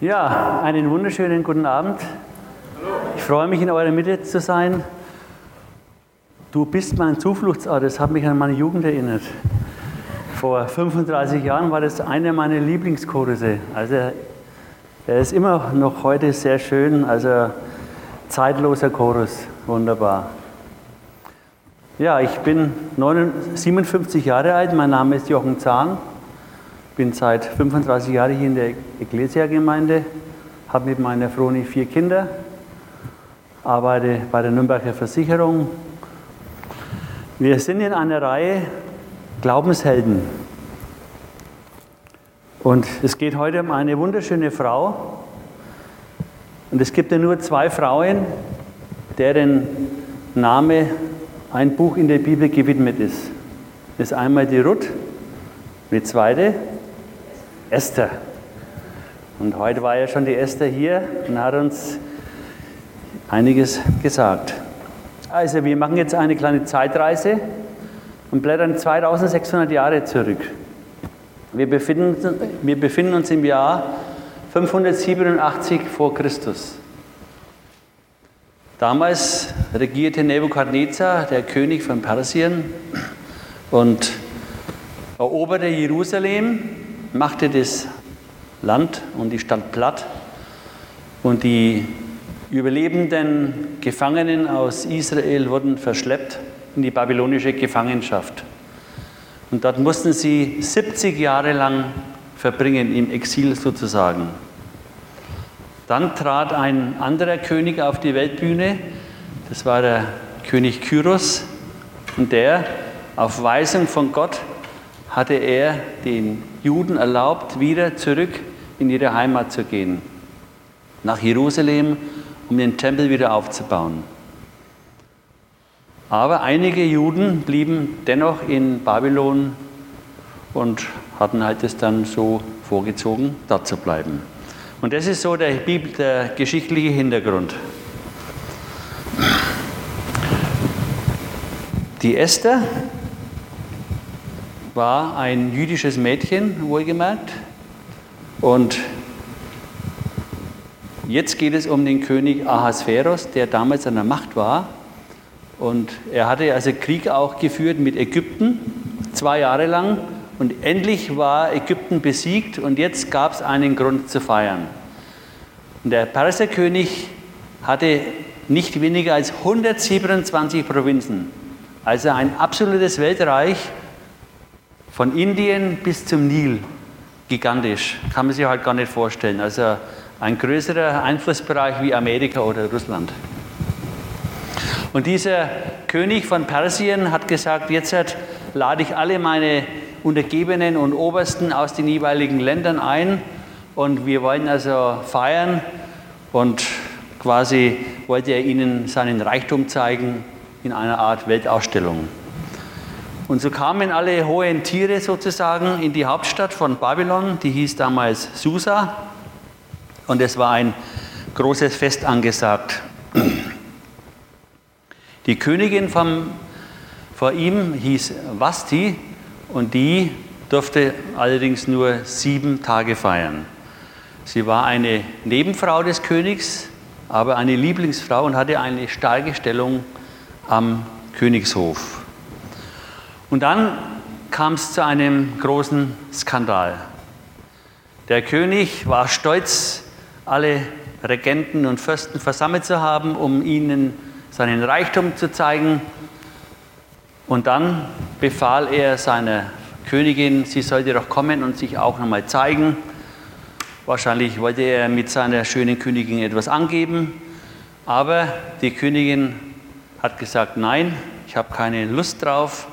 Ja, einen wunderschönen guten Abend. Ich freue mich, in eurer Mitte zu sein. Du bist mein Zufluchtsort, das hat mich an meine Jugend erinnert. Vor 35 Jahren war das einer meiner Lieblingschorusse. Also er ist immer noch heute sehr schön, also zeitloser Chorus, wunderbar. Ja, ich bin 57 Jahre alt, mein Name ist Jochen Zahn bin seit 35 Jahren hier in der Ecclesia-Gemeinde, habe mit meiner Froni vier Kinder, arbeite bei der Nürnberger Versicherung. Wir sind in einer Reihe Glaubenshelden. Und es geht heute um eine wunderschöne Frau. Und es gibt ja nur zwei Frauen, deren Name ein Buch in der Bibel gewidmet ist. Das ist einmal die Ruth, die zweite Esther. Und heute war ja schon die Esther hier und hat uns einiges gesagt. Also wir machen jetzt eine kleine Zeitreise und blättern 2600 Jahre zurück. Wir befinden, wir befinden uns im Jahr 587 vor Christus. Damals regierte Nebukadnezar, der König von Persien, und eroberte Jerusalem machte das Land und die Stadt platt und die überlebenden Gefangenen aus Israel wurden verschleppt in die babylonische Gefangenschaft. Und dort mussten sie 70 Jahre lang verbringen, im Exil sozusagen. Dann trat ein anderer König auf die Weltbühne, das war der König Kyros, und der auf Weisung von Gott hatte er den Juden erlaubt, wieder zurück in ihre Heimat zu gehen, nach Jerusalem, um den Tempel wieder aufzubauen. Aber einige Juden blieben dennoch in Babylon und hatten halt es dann so vorgezogen, dort zu bleiben. Und das ist so der, Bibel, der geschichtliche Hintergrund. Die Esther war ein jüdisches Mädchen, wohlgemerkt. Und jetzt geht es um den König Ahasveros, der damals an der Macht war. Und er hatte also Krieg auch geführt mit Ägypten, zwei Jahre lang. Und endlich war Ägypten besiegt und jetzt gab es einen Grund zu feiern. Und der Perserkönig hatte nicht weniger als 127 Provinzen, also ein absolutes Weltreich von Indien bis zum Nil, gigantisch. Kann man sich halt gar nicht vorstellen. Also ein größerer Einflussbereich wie Amerika oder Russland. Und dieser König von Persien hat gesagt, jetzt lade ich alle meine Untergebenen und Obersten aus den jeweiligen Ländern ein und wir wollen also feiern und quasi wollte er ihnen seinen Reichtum zeigen in einer Art Weltausstellung. Und so kamen alle hohen Tiere sozusagen in die Hauptstadt von Babylon, die hieß damals Susa. Und es war ein großes Fest angesagt. Die Königin vom, vor ihm hieß Vasti und die durfte allerdings nur sieben Tage feiern. Sie war eine Nebenfrau des Königs, aber eine Lieblingsfrau und hatte eine starke Stellung am Königshof. Und dann kam es zu einem großen Skandal. Der König war stolz, alle Regenten und Fürsten versammelt zu haben, um ihnen seinen Reichtum zu zeigen. Und dann befahl er seiner Königin, sie sollte doch kommen und sich auch nochmal zeigen. Wahrscheinlich wollte er mit seiner schönen Königin etwas angeben, aber die Königin hat gesagt, nein, ich habe keine Lust drauf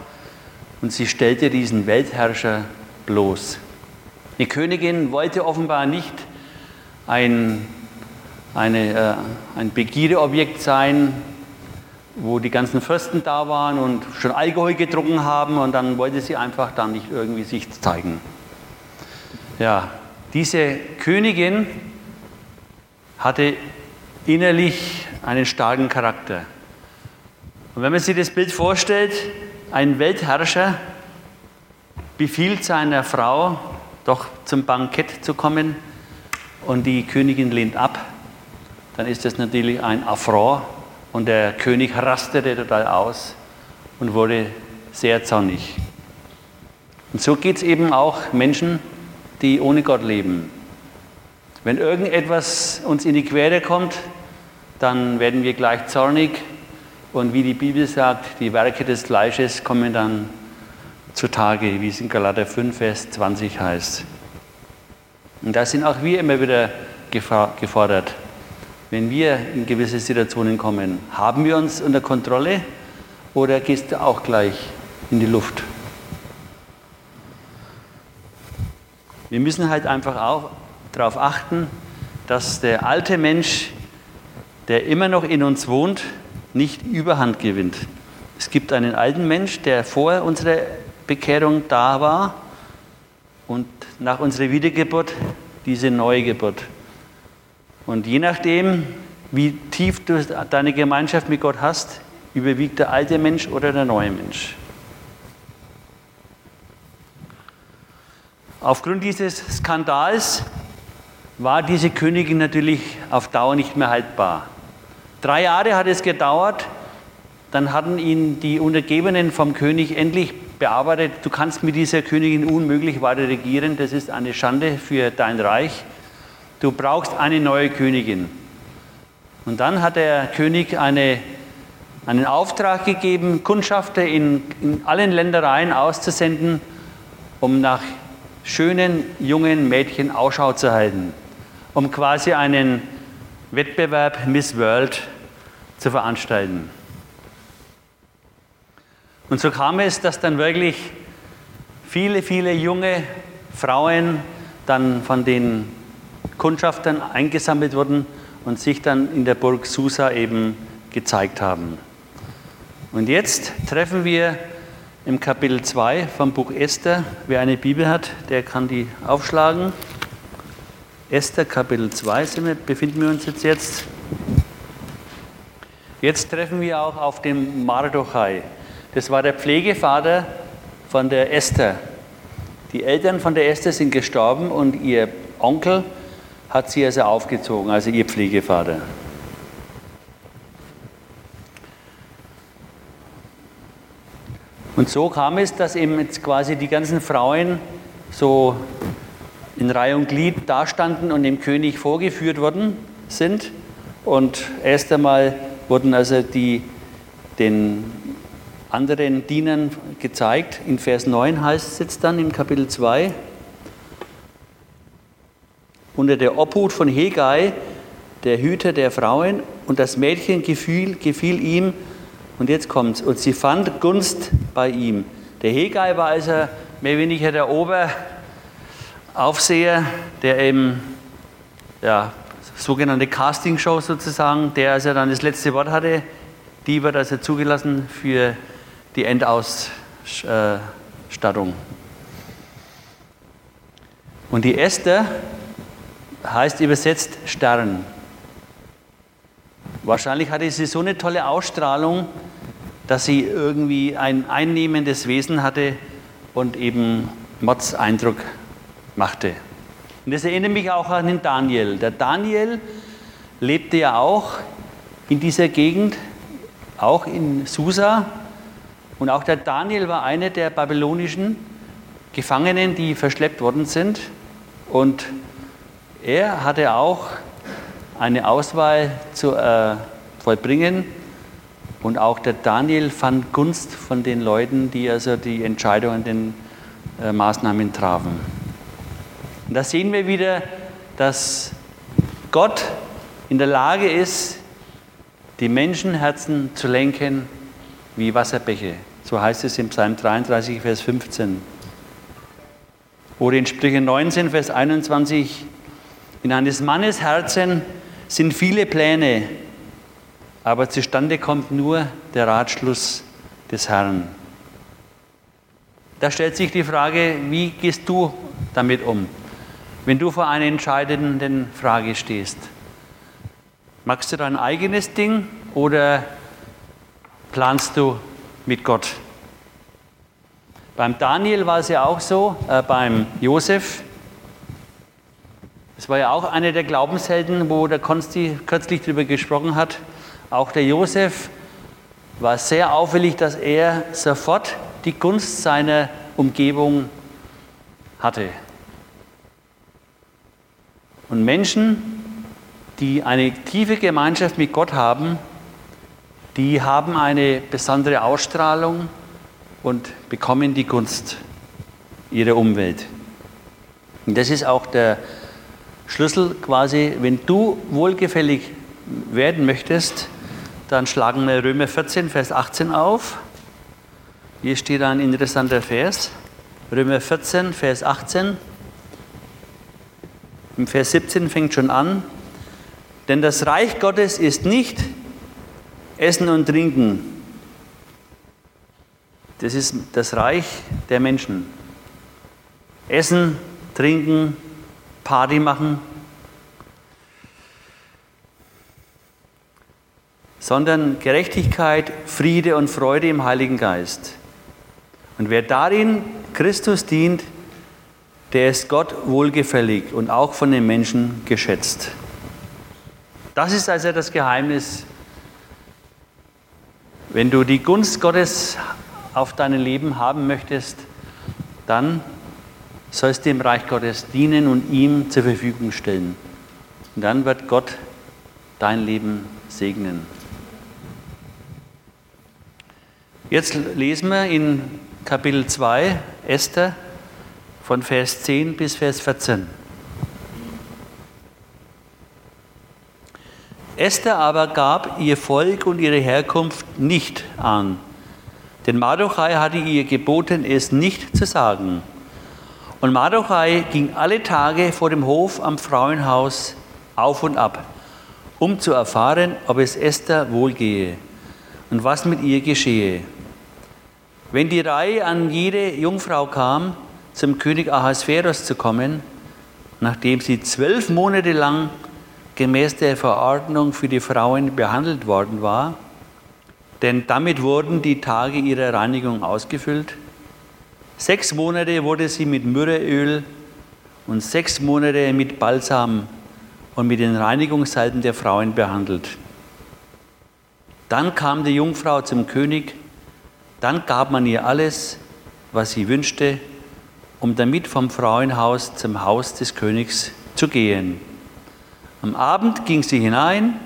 und sie stellte diesen Weltherrscher bloß. Die Königin wollte offenbar nicht ein, eine, äh, ein Begierdeobjekt sein, wo die ganzen Fürsten da waren und schon Alkohol getrunken haben und dann wollte sie einfach dann nicht irgendwie sich zeigen. Ja, diese Königin hatte innerlich einen starken Charakter. Und wenn man sich das Bild vorstellt, ein Weltherrscher befiehlt seiner Frau, doch zum Bankett zu kommen und die Königin lehnt ab, dann ist das natürlich ein Affront und der König rastete total aus und wurde sehr zornig. Und so geht es eben auch Menschen, die ohne Gott leben. Wenn irgendetwas uns in die Quere kommt, dann werden wir gleich zornig und wie die Bibel sagt, die Werke des Fleisches kommen dann zutage, wie es in Galater 5, Vers 20 heißt. Und da sind auch wir immer wieder gefordert. Wenn wir in gewisse Situationen kommen, haben wir uns unter Kontrolle oder gehst du auch gleich in die Luft? Wir müssen halt einfach auch darauf achten, dass der alte Mensch, der immer noch in uns wohnt, nicht überhand gewinnt. Es gibt einen alten Mensch, der vor unserer Bekehrung da war und nach unserer Wiedergeburt diese neue Geburt. Und je nachdem, wie tief du deine Gemeinschaft mit Gott hast, überwiegt der alte Mensch oder der neue Mensch. Aufgrund dieses Skandals war diese Königin natürlich auf Dauer nicht mehr haltbar. Drei Jahre hat es gedauert, dann hatten ihn die Untergebenen vom König endlich bearbeitet, du kannst mit dieser Königin unmöglich weiter regieren, das ist eine Schande für dein Reich, du brauchst eine neue Königin. Und dann hat der König eine, einen Auftrag gegeben, Kundschafter in, in allen Ländereien auszusenden, um nach schönen jungen Mädchen Ausschau zu halten, um quasi einen Wettbewerb Miss World zu veranstalten. Und so kam es, dass dann wirklich viele, viele junge Frauen dann von den Kundschaftern eingesammelt wurden und sich dann in der Burg Susa eben gezeigt haben. Und jetzt treffen wir im Kapitel 2 vom Buch Esther. Wer eine Bibel hat, der kann die aufschlagen. Esther Kapitel 2 wir, befinden wir uns jetzt jetzt. Jetzt treffen wir auch auf den Mardochai. Das war der Pflegevater von der Esther. Die Eltern von der Esther sind gestorben und ihr Onkel hat sie also aufgezogen, also ihr Pflegevater. Und so kam es, dass eben jetzt quasi die ganzen Frauen so in Reihe und Glied dastanden und dem König vorgeführt worden sind. Und erst einmal wurden also die den anderen Dienern gezeigt. In Vers 9 heißt es jetzt dann im Kapitel 2, unter der Obhut von Hegai, der Hüter der Frauen, und das Mädchen gefiel, gefiel ihm, und jetzt kommt's, und sie fand Gunst bei ihm. Der Hegai war also mehr oder weniger der Oberaufseher, der eben, ja, sogenannte Castingshow sozusagen, der also dann das letzte Wort hatte, die wird also zugelassen für die Endausstattung. Und die Esther heißt übersetzt Stern. Wahrscheinlich hatte sie so eine tolle Ausstrahlung, dass sie irgendwie ein einnehmendes Wesen hatte und eben Mods Eindruck machte. Und das erinnert mich auch an den Daniel. Der Daniel lebte ja auch in dieser Gegend, auch in Susa, und auch der Daniel war einer der babylonischen Gefangenen, die verschleppt worden sind. Und er hatte auch eine Auswahl zu äh, vollbringen. Und auch der Daniel fand Gunst von den Leuten, die also die Entscheidungen, den äh, Maßnahmen trafen. Und da sehen wir wieder, dass Gott in der Lage ist, die Menschenherzen zu lenken wie Wasserbäche. So heißt es im Psalm 33, Vers 15. Oder in Sprüche 19, Vers 21, in eines Mannes Herzen sind viele Pläne, aber zustande kommt nur der Ratschluss des Herrn. Da stellt sich die Frage, wie gehst du damit um, wenn du vor einer entscheidenden Frage stehst? Magst du dein eigenes Ding oder planst du mit Gott. Beim Daniel war es ja auch so, äh, beim Josef. Das war ja auch einer der Glaubenshelden, wo der Konsti kürzlich darüber gesprochen hat. Auch der Josef war sehr auffällig, dass er sofort die Gunst seiner Umgebung hatte. Und Menschen, die eine tiefe Gemeinschaft mit Gott haben, die haben eine besondere Ausstrahlung und bekommen die Gunst ihrer Umwelt. Und das ist auch der Schlüssel quasi, wenn du wohlgefällig werden möchtest, dann schlagen wir Römer 14, Vers 18 auf. Hier steht ein interessanter Vers. Römer 14, Vers 18. Im Vers 17 fängt schon an. Denn das Reich Gottes ist nicht Essen und Trinken. Das ist das Reich der Menschen. Essen, trinken, Party machen, sondern Gerechtigkeit, Friede und Freude im Heiligen Geist. Und wer darin Christus dient, der ist Gott wohlgefällig und auch von den Menschen geschätzt. Das ist also das Geheimnis wenn du die Gunst Gottes auf deinem Leben haben möchtest, dann sollst du dem Reich Gottes dienen und ihm zur Verfügung stellen. Und dann wird Gott dein Leben segnen. Jetzt lesen wir in Kapitel 2 Esther von Vers 10 bis Vers 14. Esther aber gab ihr Volk und ihre Herkunft nicht an, denn Mardochai hatte ihr geboten, es nicht zu sagen. Und Mardochai ging alle Tage vor dem Hof am Frauenhaus auf und ab, um zu erfahren, ob es Esther wohlgehe und was mit ihr geschehe. Wenn die Reihe an jede Jungfrau kam, zum König Ahasveros zu kommen, nachdem sie zwölf Monate lang gemäß der Verordnung für die Frauen behandelt worden war, denn damit wurden die Tage ihrer Reinigung ausgefüllt. Sechs Monate wurde sie mit Myrrheöl und sechs Monate mit Balsam und mit den Reinigungssalben der Frauen behandelt. Dann kam die Jungfrau zum König, dann gab man ihr alles, was sie wünschte, um damit vom Frauenhaus zum Haus des Königs zu gehen. Am Abend ging sie hinein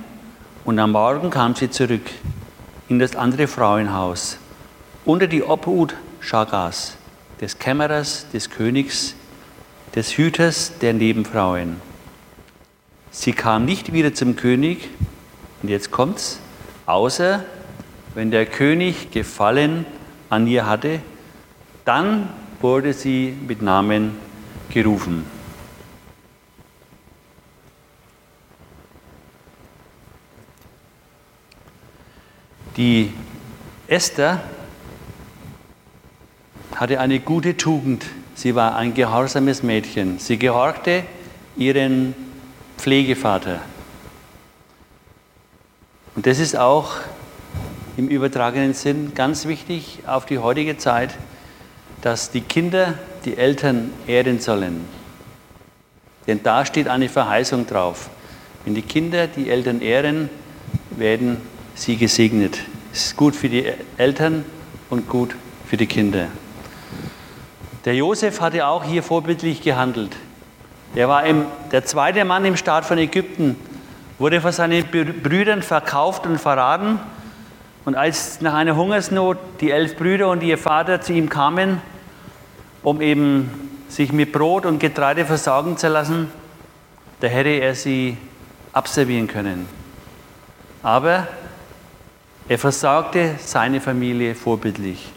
und am Morgen kam sie zurück in das andere Frauenhaus unter die Obhut Schagas, des Kämmerers, des Königs, des Hüters der Nebenfrauen. Sie kam nicht wieder zum König, und jetzt kommt's, außer wenn der König Gefallen an ihr hatte, dann wurde sie mit Namen gerufen. Die Esther hatte eine gute Tugend. Sie war ein gehorsames Mädchen. Sie gehorchte ihren Pflegevater. Und das ist auch im übertragenen Sinn ganz wichtig auf die heutige Zeit, dass die Kinder die Eltern ehren sollen. Denn da steht eine Verheißung drauf. Wenn die Kinder die Eltern ehren, werden sie gesegnet. Es ist gut für die Eltern und gut für die Kinder. Der Josef hatte auch hier vorbildlich gehandelt. Er war im, der zweite Mann im Staat von Ägypten, wurde von seinen Brüdern verkauft und verraten. Und als nach einer Hungersnot die elf Brüder und ihr Vater zu ihm kamen, um eben sich mit Brot und Getreide versorgen zu lassen, da hätte er sie abservieren können. Aber er versorgte seine Familie vorbildlich.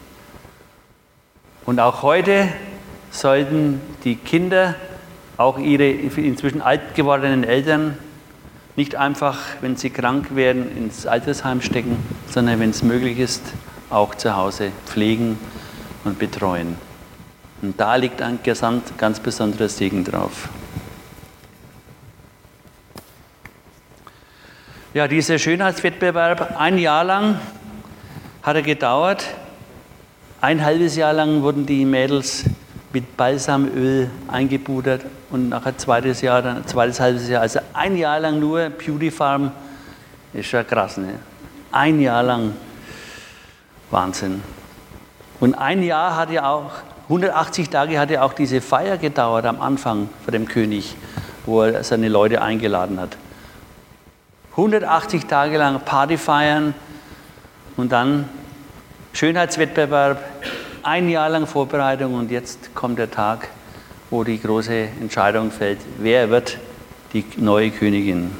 Und auch heute sollten die Kinder auch ihre inzwischen alt gewordenen Eltern nicht einfach, wenn sie krank werden, ins Altersheim stecken, sondern wenn es möglich ist, auch zu Hause pflegen und betreuen. Und da liegt ein ganz besonderer Segen drauf. Ja, dieser Schönheitswettbewerb, ein Jahr lang hat er gedauert. Ein halbes Jahr lang wurden die Mädels mit Balsamöl eingebudert und nachher zweites Jahr, dann zweites halbes Jahr, also ein Jahr lang nur Beauty Farm, ist ja krass, ne? Ein Jahr lang Wahnsinn. Und ein Jahr hat ja auch, 180 Tage hat ja auch diese Feier gedauert am Anfang vor dem König, wo er seine Leute eingeladen hat. 180 Tage lang Party feiern und dann Schönheitswettbewerb, ein Jahr lang Vorbereitung und jetzt kommt der Tag, wo die große Entscheidung fällt, wer wird die neue Königin.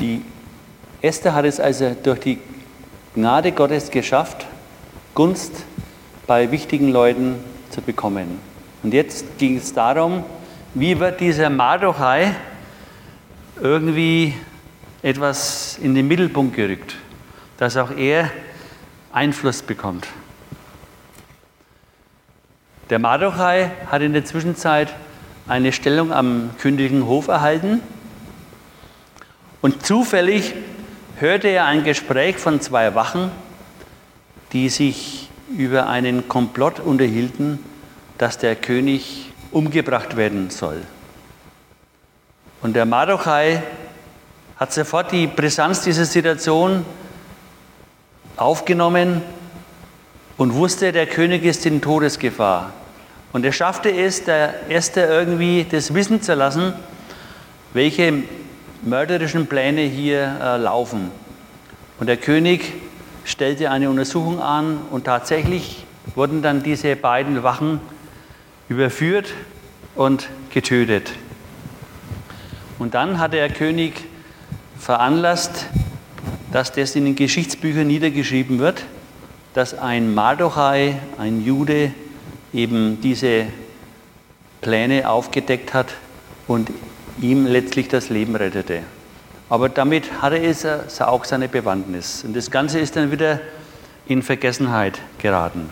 Die Esther hat es also durch die Gnade Gottes geschafft, Gunst bei wichtigen Leuten zu bekommen. Und jetzt ging es darum, wie wird dieser Mardochai irgendwie etwas in den Mittelpunkt gerückt, dass auch er Einfluss bekommt. Der Mardochai hat in der Zwischenzeit eine Stellung am königlichen Hof erhalten und zufällig hörte er ein Gespräch von zwei Wachen, die sich über einen Komplott unterhielten, dass der König umgebracht werden soll. Und der Mardochai hat sofort die Brisanz dieser Situation aufgenommen und wusste, der König ist in Todesgefahr. Und er schaffte es, der Erste irgendwie das wissen zu lassen, welche mörderischen Pläne hier äh, laufen. Und der König stellte eine Untersuchung an und tatsächlich wurden dann diese beiden Wachen überführt und getötet. Und dann hat der König veranlasst, dass das in den Geschichtsbüchern niedergeschrieben wird, dass ein Mardochai, ein Jude, eben diese Pläne aufgedeckt hat und ihm letztlich das Leben rettete. Aber damit hatte es auch seine Bewandtnis. Und das Ganze ist dann wieder in Vergessenheit geraten.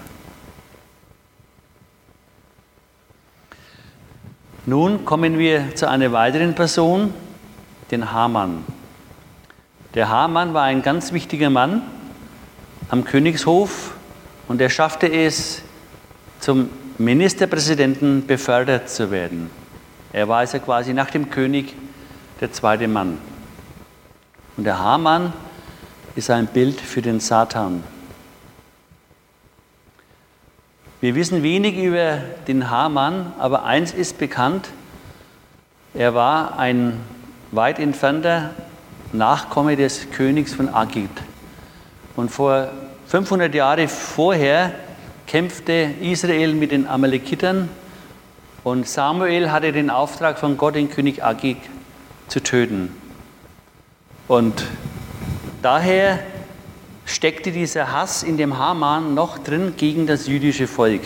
Nun kommen wir zu einer weiteren Person, den Hamann. Der Hamann war ein ganz wichtiger Mann am Königshof und er schaffte es, zum Ministerpräsidenten befördert zu werden. Er war also quasi nach dem König der zweite Mann. Und der Hamann ist ein Bild für den Satan. Wir wissen wenig über den Hamann, aber eins ist bekannt, er war ein weit entfernter Nachkomme des Königs von Agit. Und vor 500 Jahren vorher kämpfte Israel mit den Amalekitern und Samuel hatte den Auftrag von Gott, den König Agig zu töten. Und daher steckte dieser Hass in dem Haman noch drin gegen das jüdische Volk.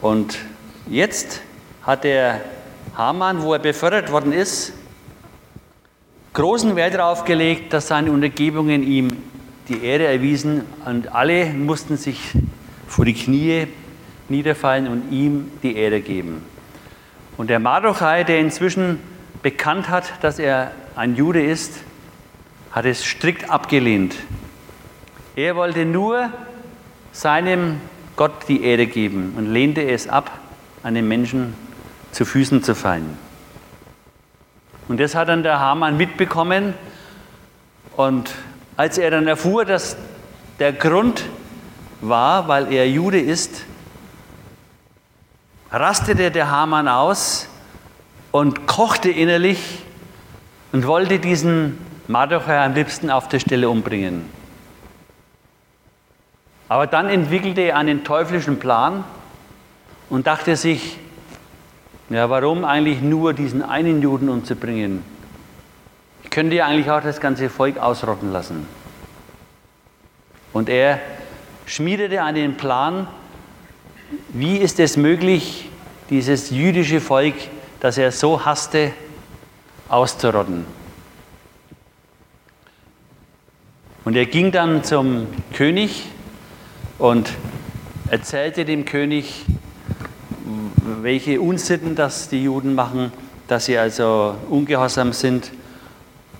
Und jetzt hat der Haman, wo er befördert worden ist, großen Wert darauf gelegt, dass seine Untergebungen ihm die Ehre erwiesen und alle mussten sich vor die Knie niederfallen und ihm die Ehre geben. Und der Mardochai, der inzwischen bekannt hat, dass er ein Jude ist, hat es strikt abgelehnt. Er wollte nur seinem Gott die Ehre geben und lehnte es ab, einem Menschen zu Füßen zu fallen. Und das hat dann der Hamann mitbekommen. Und als er dann erfuhr, dass der Grund war, weil er Jude ist, rastete der Hamann aus und kochte innerlich und wollte diesen Mardochai am liebsten auf der Stelle umbringen. Aber dann entwickelte er einen teuflischen Plan und dachte sich, ja, warum eigentlich nur diesen einen Juden umzubringen? Ich könnte ja eigentlich auch das ganze Volk ausrotten lassen. Und er schmiedete einen Plan, wie ist es möglich, dieses jüdische Volk, das er so hasste, auszurotten? Und er ging dann zum König und erzählte dem König, welche Unsitten das die Juden machen, dass sie also ungehorsam sind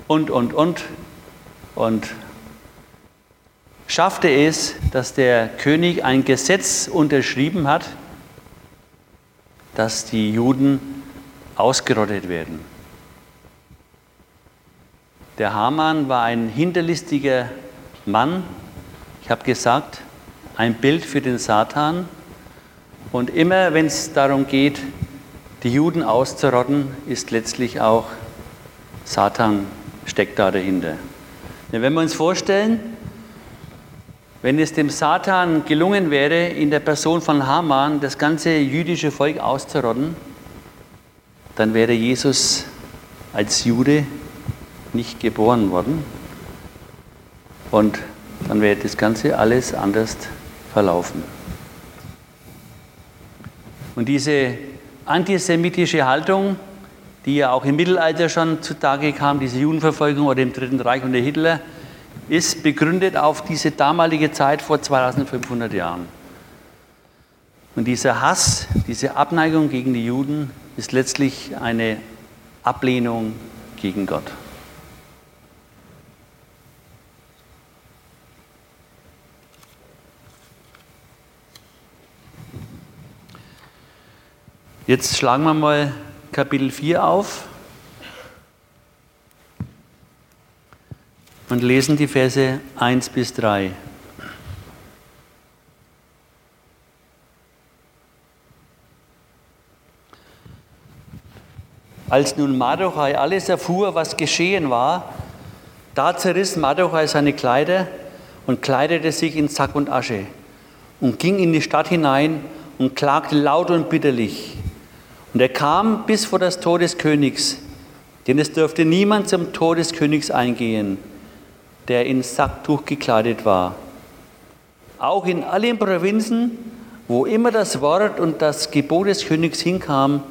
und, und, und. Und schaffte es, dass der König ein Gesetz unterschrieben hat, dass die Juden ausgerottet werden. Der Haman war ein hinterlistiger Mann, ich habe gesagt, ein Bild für den Satan. Und immer wenn es darum geht, die Juden auszurotten, ist letztlich auch Satan steckt da dahinter. Wenn wir uns vorstellen, wenn es dem Satan gelungen wäre, in der Person von Haman das ganze jüdische Volk auszurotten, dann wäre Jesus als Jude nicht geboren worden und dann wäre das Ganze alles anders verlaufen. Und diese antisemitische Haltung, die ja auch im Mittelalter schon zutage kam, diese Judenverfolgung oder im Dritten Reich unter Hitler, ist begründet auf diese damalige Zeit vor 2500 Jahren. Und dieser Hass, diese Abneigung gegen die Juden ist letztlich eine Ablehnung gegen Gott. Jetzt schlagen wir mal Kapitel 4 auf und lesen die Verse 1 bis 3. Als nun Mardochai alles erfuhr, was geschehen war, da zerriss Mardochai seine Kleider und kleidete sich in Sack und Asche und ging in die Stadt hinein und klagte laut und bitterlich. Und er kam bis vor das Tor des Königs, denn es dürfte niemand zum Tor des Königs eingehen, der in Sacktuch gekleidet war. Auch in allen Provinzen, wo immer das Wort und das Gebot des Königs hinkam,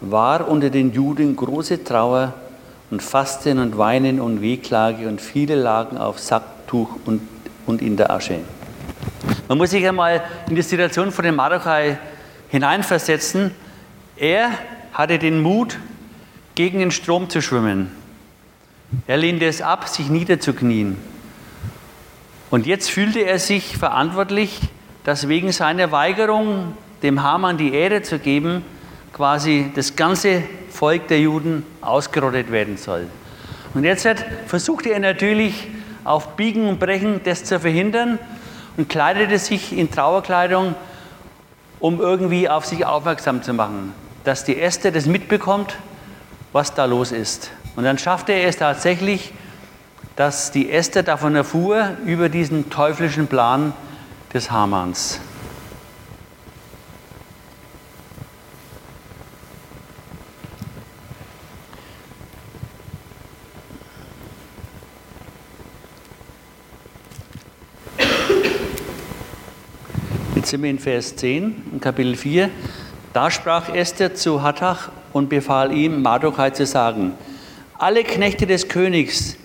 war unter den Juden große Trauer und Fasten und Weinen und Wehklage und viele lagen auf Sacktuch und, und in der Asche. Man muss sich einmal in die Situation von dem Marokkai hineinversetzen. Er hatte den Mut, gegen den Strom zu schwimmen. Er lehnte es ab, sich niederzuknien. Und jetzt fühlte er sich verantwortlich, dass wegen seiner Weigerung, dem Hamann die Ehre zu geben, quasi das ganze Volk der Juden ausgerottet werden soll. Und jetzt versuchte er natürlich auf Biegen und Brechen das zu verhindern und kleidete sich in Trauerkleidung, um irgendwie auf sich aufmerksam zu machen dass die Esther das mitbekommt, was da los ist. Und dann schaffte er es tatsächlich, dass die Esther davon erfuhr, über diesen teuflischen Plan des Hamans. Jetzt sind wir in Vers 10, in Kapitel 4. Da sprach Esther zu Hattach und befahl ihm, Mardochai zu sagen, alle Knechte des Königs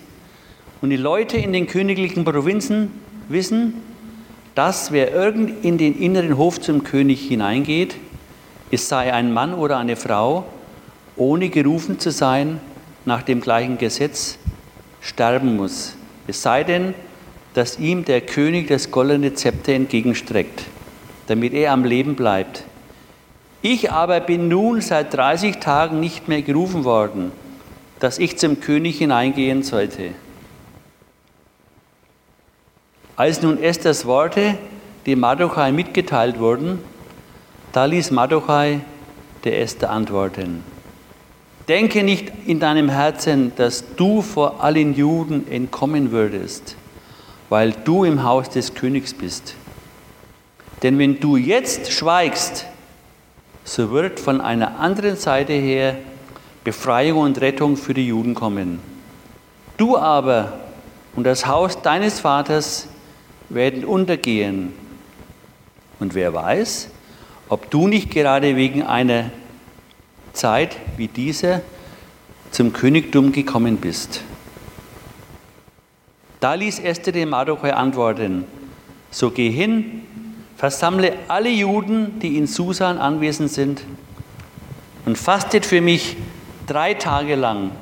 und die Leute in den königlichen Provinzen wissen, dass wer irgend in den inneren Hof zum König hineingeht, es sei ein Mann oder eine Frau, ohne gerufen zu sein nach dem gleichen Gesetz, sterben muss. Es sei denn, dass ihm der König das goldene Zepter entgegenstreckt, damit er am Leben bleibt. Ich aber bin nun seit 30 Tagen nicht mehr gerufen worden, dass ich zum König hineingehen sollte. Als nun Esthers Worte dem Mardochai mitgeteilt wurden, da ließ Mardochai der Esther antworten. Denke nicht in deinem Herzen, dass du vor allen Juden entkommen würdest, weil du im Haus des Königs bist. Denn wenn du jetzt schweigst, so wird von einer anderen Seite her Befreiung und Rettung für die Juden kommen. Du aber und das Haus deines Vaters werden untergehen. Und wer weiß, ob du nicht gerade wegen einer Zeit wie dieser zum Königtum gekommen bist. Da ließ Esther dem Mardochai antworten, so geh hin, versammle alle Juden, die in Susan anwesend sind, und fastet für mich drei Tage lang,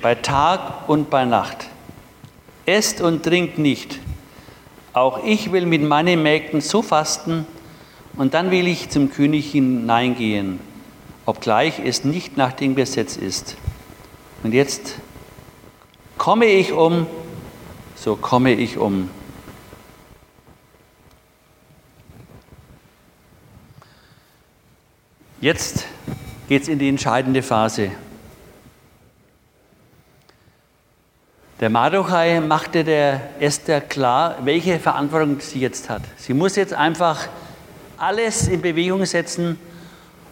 bei Tag und bei Nacht. Esst und trinkt nicht. Auch ich will mit meinen Mägden so fasten, und dann will ich zum König hineingehen, obgleich es nicht nach dem Gesetz ist. Und jetzt komme ich um, so komme ich um. Jetzt geht es in die entscheidende Phase. Der Mardochai machte der Esther klar, welche Verantwortung sie jetzt hat. Sie muss jetzt einfach alles in Bewegung setzen,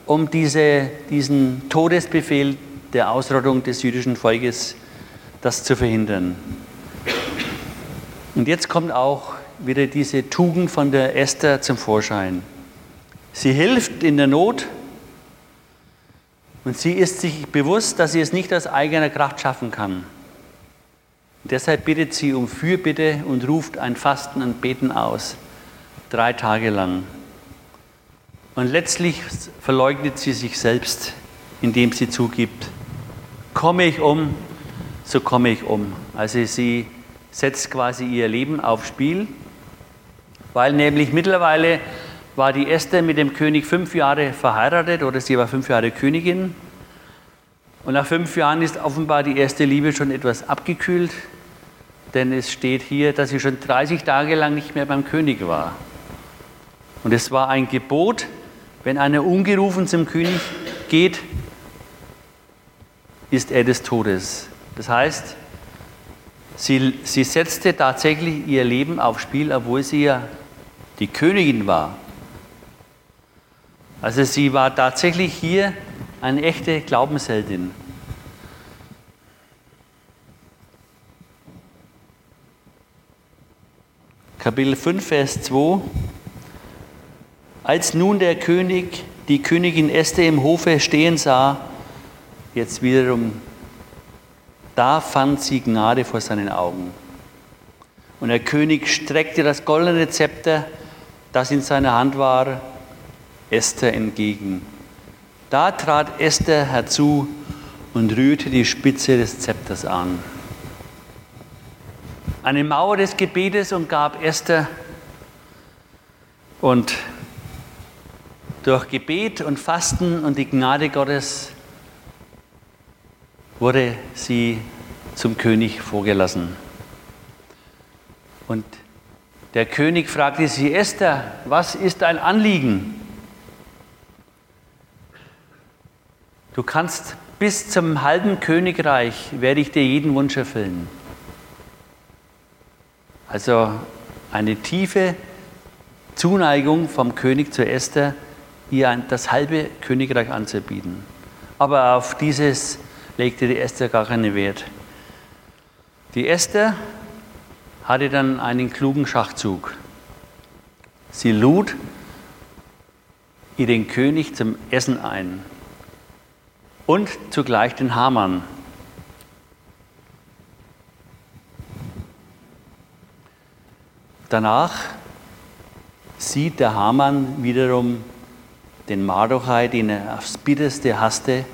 um diese, diesen Todesbefehl der Ausrottung des jüdischen Volkes, das zu verhindern. Und jetzt kommt auch wieder diese Tugend von der Esther zum Vorschein. Sie hilft in der Not, und sie ist sich bewusst, dass sie es nicht aus eigener Kraft schaffen kann. Deshalb bittet sie um Fürbitte und ruft ein Fasten und Beten aus, drei Tage lang. Und letztlich verleugnet sie sich selbst, indem sie zugibt, komme ich um, so komme ich um. Also sie setzt quasi ihr Leben aufs Spiel, weil nämlich mittlerweile war die Esther mit dem König fünf Jahre verheiratet oder sie war fünf Jahre Königin. Und nach fünf Jahren ist offenbar die erste Liebe schon etwas abgekühlt, denn es steht hier, dass sie schon 30 Tage lang nicht mehr beim König war. Und es war ein Gebot, wenn einer ungerufen zum König geht, ist er des Todes. Das heißt, sie, sie setzte tatsächlich ihr Leben aufs Spiel, obwohl sie ja die Königin war. Also sie war tatsächlich hier eine echte Glaubensheldin. Kapitel 5, Vers 2. Als nun der König die Königin Esther im Hofe stehen sah, jetzt wiederum, da fand sie Gnade vor seinen Augen. Und der König streckte das goldene Zepter, das in seiner Hand war, Esther entgegen. Da trat Esther herzu und rührte die Spitze des Zepters an. Eine Mauer des Gebetes und gab Esther und durch Gebet und Fasten und die Gnade Gottes wurde sie zum König vorgelassen. Und der König fragte sie, Esther, was ist dein Anliegen? Du kannst bis zum halben Königreich, werde ich dir jeden Wunsch erfüllen. Also eine tiefe Zuneigung vom König zu Esther, ihr das halbe Königreich anzubieten. Aber auf dieses legte die Esther gar keinen Wert. Die Esther hatte dann einen klugen Schachzug. Sie lud ihren König zum Essen ein und zugleich den Hamann. Danach sieht der Hamann wiederum den Mardochai, den er aufs Bitterste hasste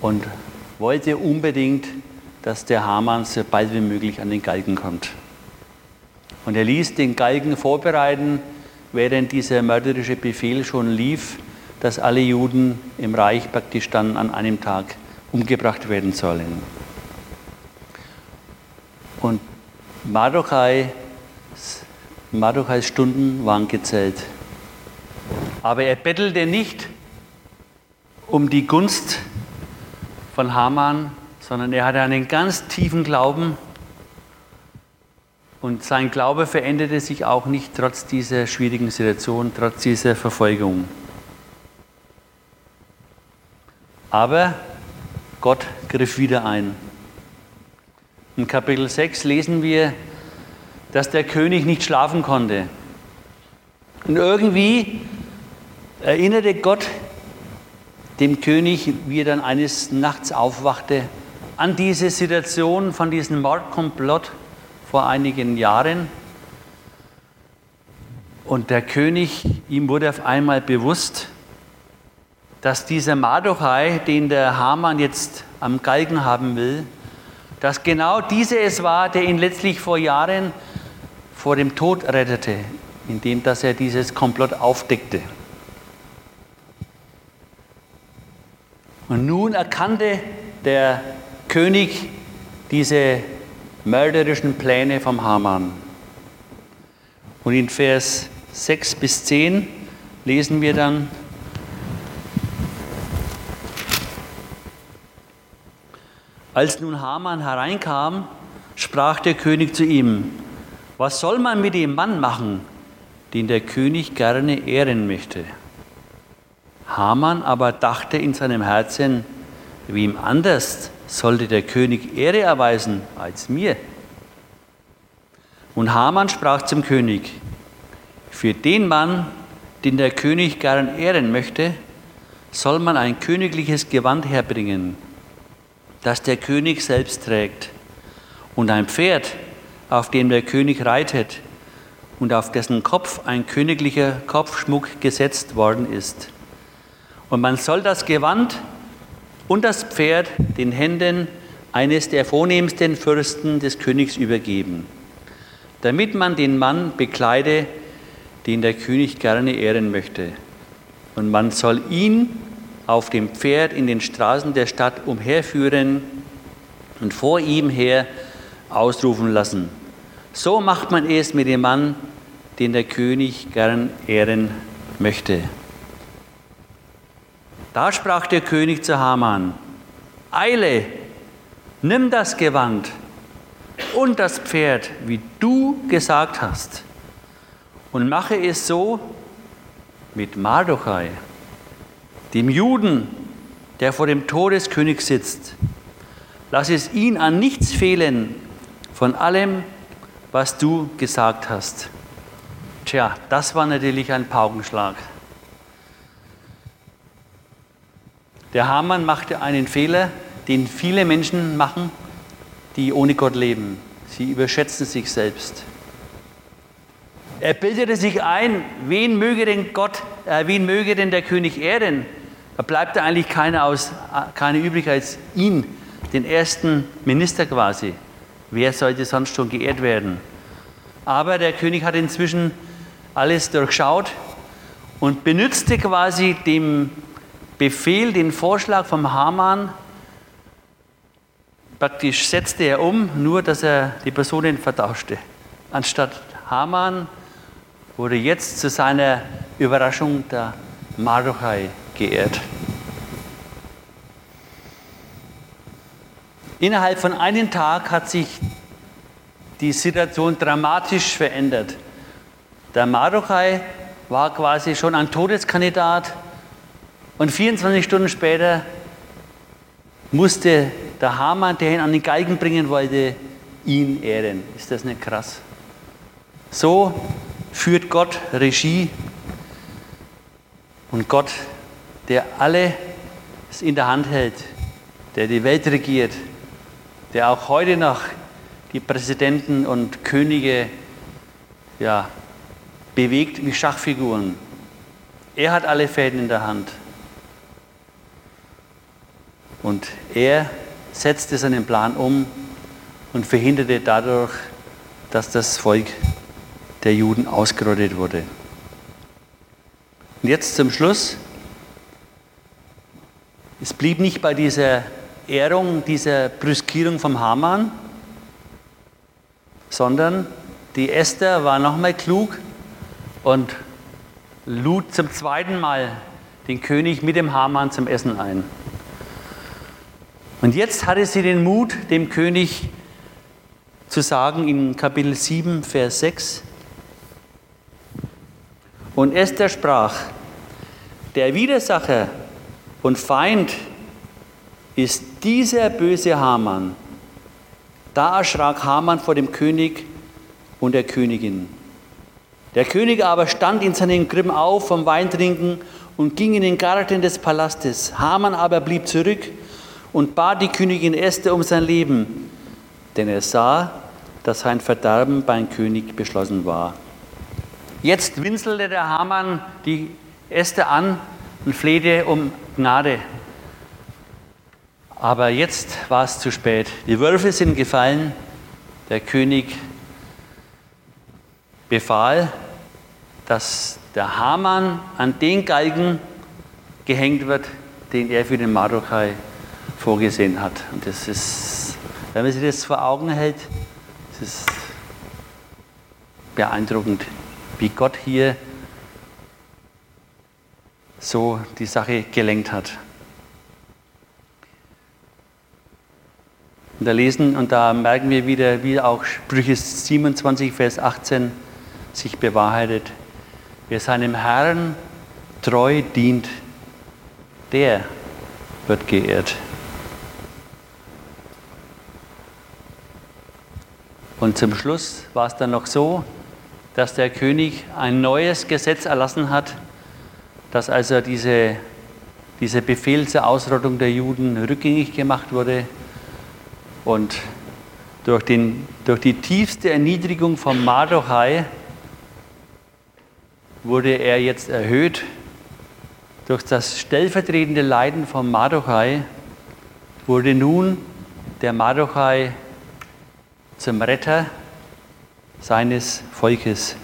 und wollte unbedingt, dass der Hamann so bald wie möglich an den Galgen kommt. Und er ließ den Galgen vorbereiten, während dieser mörderische Befehl schon lief dass alle Juden im Reich praktisch dann an einem Tag umgebracht werden sollen. Und Mardochai, Mardochais Stunden waren gezählt. Aber er bettelte nicht um die Gunst von Haman, sondern er hatte einen ganz tiefen Glauben. Und sein Glaube veränderte sich auch nicht trotz dieser schwierigen Situation, trotz dieser Verfolgung. Aber Gott griff wieder ein. In Kapitel 6 lesen wir, dass der König nicht schlafen konnte. Und irgendwie erinnerte Gott dem König, wie er dann eines Nachts aufwachte, an diese Situation von diesem Mordkomplott vor einigen Jahren. Und der König, ihm wurde auf einmal bewusst, dass dieser Mardochai, den der Haman jetzt am Galgen haben will, dass genau dieser es war, der ihn letztlich vor Jahren vor dem Tod rettete, indem dass er dieses Komplott aufdeckte. Und nun erkannte der König diese mörderischen Pläne vom Haman. Und in Vers 6 bis 10 lesen wir dann, Als nun Haman hereinkam, sprach der König zu ihm, was soll man mit dem Mann machen, den der König gerne ehren möchte? Haman aber dachte in seinem Herzen, wem anders sollte der König Ehre erweisen als mir? Und Haman sprach zum König, für den Mann, den der König gern ehren möchte, soll man ein königliches Gewand herbringen, das der König selbst trägt, und ein Pferd, auf dem der König reitet und auf dessen Kopf ein königlicher Kopfschmuck gesetzt worden ist. Und man soll das Gewand und das Pferd den Händen eines der vornehmsten Fürsten des Königs übergeben, damit man den Mann bekleide, den der König gerne ehren möchte. Und man soll ihn auf dem Pferd in den Straßen der Stadt umherführen und vor ihm her ausrufen lassen. So macht man es mit dem Mann, den der König gern ehren möchte. Da sprach der König zu Haman, Eile, nimm das Gewand und das Pferd, wie du gesagt hast, und mache es so mit Mardochai, dem Juden, der vor dem Todeskönig sitzt. Lass es ihn an nichts fehlen von allem, was du gesagt hast. Tja, das war natürlich ein Paukenschlag. Der Hamann machte einen Fehler, den viele Menschen machen, die ohne Gott leben. Sie überschätzen sich selbst. Er bildete sich ein, wen möge denn Gott, äh, wen möge denn der König ehren? Da bleibt eigentlich keiner, aus, keine übrig als ihn, den ersten Minister quasi. Wer sollte sonst schon geehrt werden? Aber der König hat inzwischen alles durchschaut und benützte quasi dem Befehl, den Vorschlag vom Haman, praktisch setzte er um, nur dass er die Personen vertauschte. Anstatt Haman wurde jetzt zu seiner Überraschung der Mardochai geehrt. Innerhalb von einem Tag hat sich die Situation dramatisch verändert. Der Mardochai war quasi schon ein Todeskandidat und 24 Stunden später musste der Hamann, der ihn an den Galgen bringen wollte, ihn ehren. Ist das nicht krass? So führt Gott Regie und Gott, der alles in der Hand hält, der die Welt regiert, der auch heute noch die Präsidenten und Könige ja, bewegt wie Schachfiguren. Er hat alle Fäden in der Hand. Und er setzte seinen Plan um und verhinderte dadurch, dass das Volk der Juden ausgerottet wurde. Und jetzt zum Schluss. Es blieb nicht bei dieser Ehrung, dieser Brüskierung vom Haman, sondern die Esther war nochmal klug und lud zum zweiten Mal den König mit dem Haman zum Essen ein. Und jetzt hatte sie den Mut, dem König zu sagen in Kapitel 7, Vers 6, und Esther sprach, der Widersacher und Feind ist dieser böse Haman. Da erschrak Haman vor dem König und der Königin. Der König aber stand in seinem Grimm auf vom Weintrinken und ging in den Garten des Palastes. Haman aber blieb zurück und bat die Königin Esther um sein Leben, denn er sah, dass sein Verderben beim König beschlossen war. Jetzt winselte der Hamann die Äste an und flehte um Gnade. Aber jetzt war es zu spät. Die Wölfe sind gefallen. Der König befahl, dass der Hamann an den Galgen gehängt wird, den er für den Mardochai vorgesehen hat. Und das ist, wenn man sich das vor Augen hält, das ist beeindruckend, wie Gott hier so die Sache gelenkt hat. Und da lesen und da merken wir wieder, wie auch Sprüche 27, Vers 18 sich bewahrheitet. Wer seinem Herrn treu dient, der wird geehrt. Und zum Schluss war es dann noch so, dass der König ein neues Gesetz erlassen hat, dass also diese, dieser Befehl zur Ausrottung der Juden rückgängig gemacht wurde und durch, den, durch die tiefste Erniedrigung von Mardochai wurde er jetzt erhöht. Durch das stellvertretende Leiden von Mardochai wurde nun der Mardochai zum Retter seines Volkes,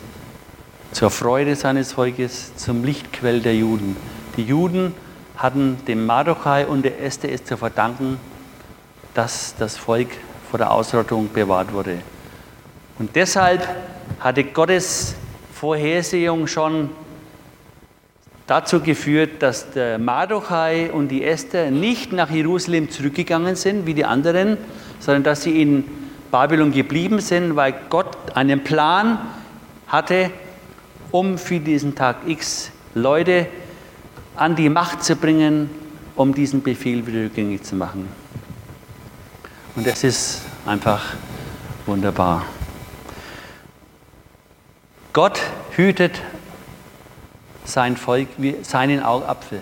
zur Freude seines Volkes, zum Lichtquell der Juden. Die Juden hatten dem Mardochai und der Esther es zu verdanken, dass das Volk vor der Ausrottung bewahrt wurde. Und deshalb hatte Gottes Vorhersehung schon dazu geführt, dass der Mardochai und die Esther nicht nach Jerusalem zurückgegangen sind wie die anderen, sondern dass sie in Babylon geblieben sind, weil Gott einen Plan hatte, um für diesen Tag X Leute an die Macht zu bringen, um diesen Befehl wieder rückgängig zu machen. Und es ist einfach wunderbar. Gott hütet sein Volk wie seinen Augapfel.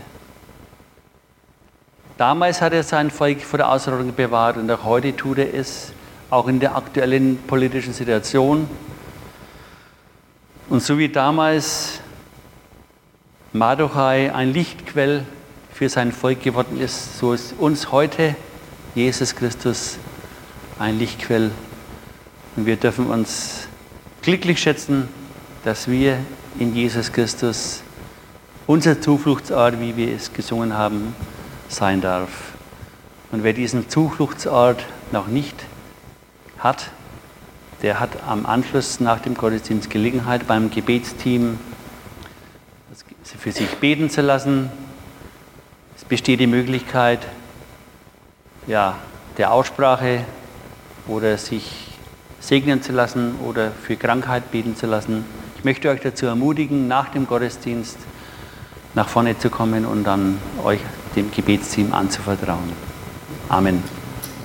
Damals hat er sein Volk vor der Ausrottung bewahrt und auch heute tut er es, auch in der aktuellen politischen Situation. Und so wie damals Mardochai ein Lichtquell für sein Volk geworden ist, so ist uns heute Jesus Christus ein Lichtquell. Und wir dürfen uns glücklich schätzen, dass wir in Jesus Christus unser Zufluchtsort, wie wir es gesungen haben, sein darf. Und wer diesen Zufluchtsort noch nicht hat, der hat am Anschluss nach dem Gottesdienst Gelegenheit, beim Gebetsteam für sich beten zu lassen. Es besteht die Möglichkeit, ja, der Aussprache oder sich segnen zu lassen oder für Krankheit beten zu lassen. Ich möchte euch dazu ermutigen, nach dem Gottesdienst nach vorne zu kommen und dann euch dem Gebetsteam anzuvertrauen. Amen.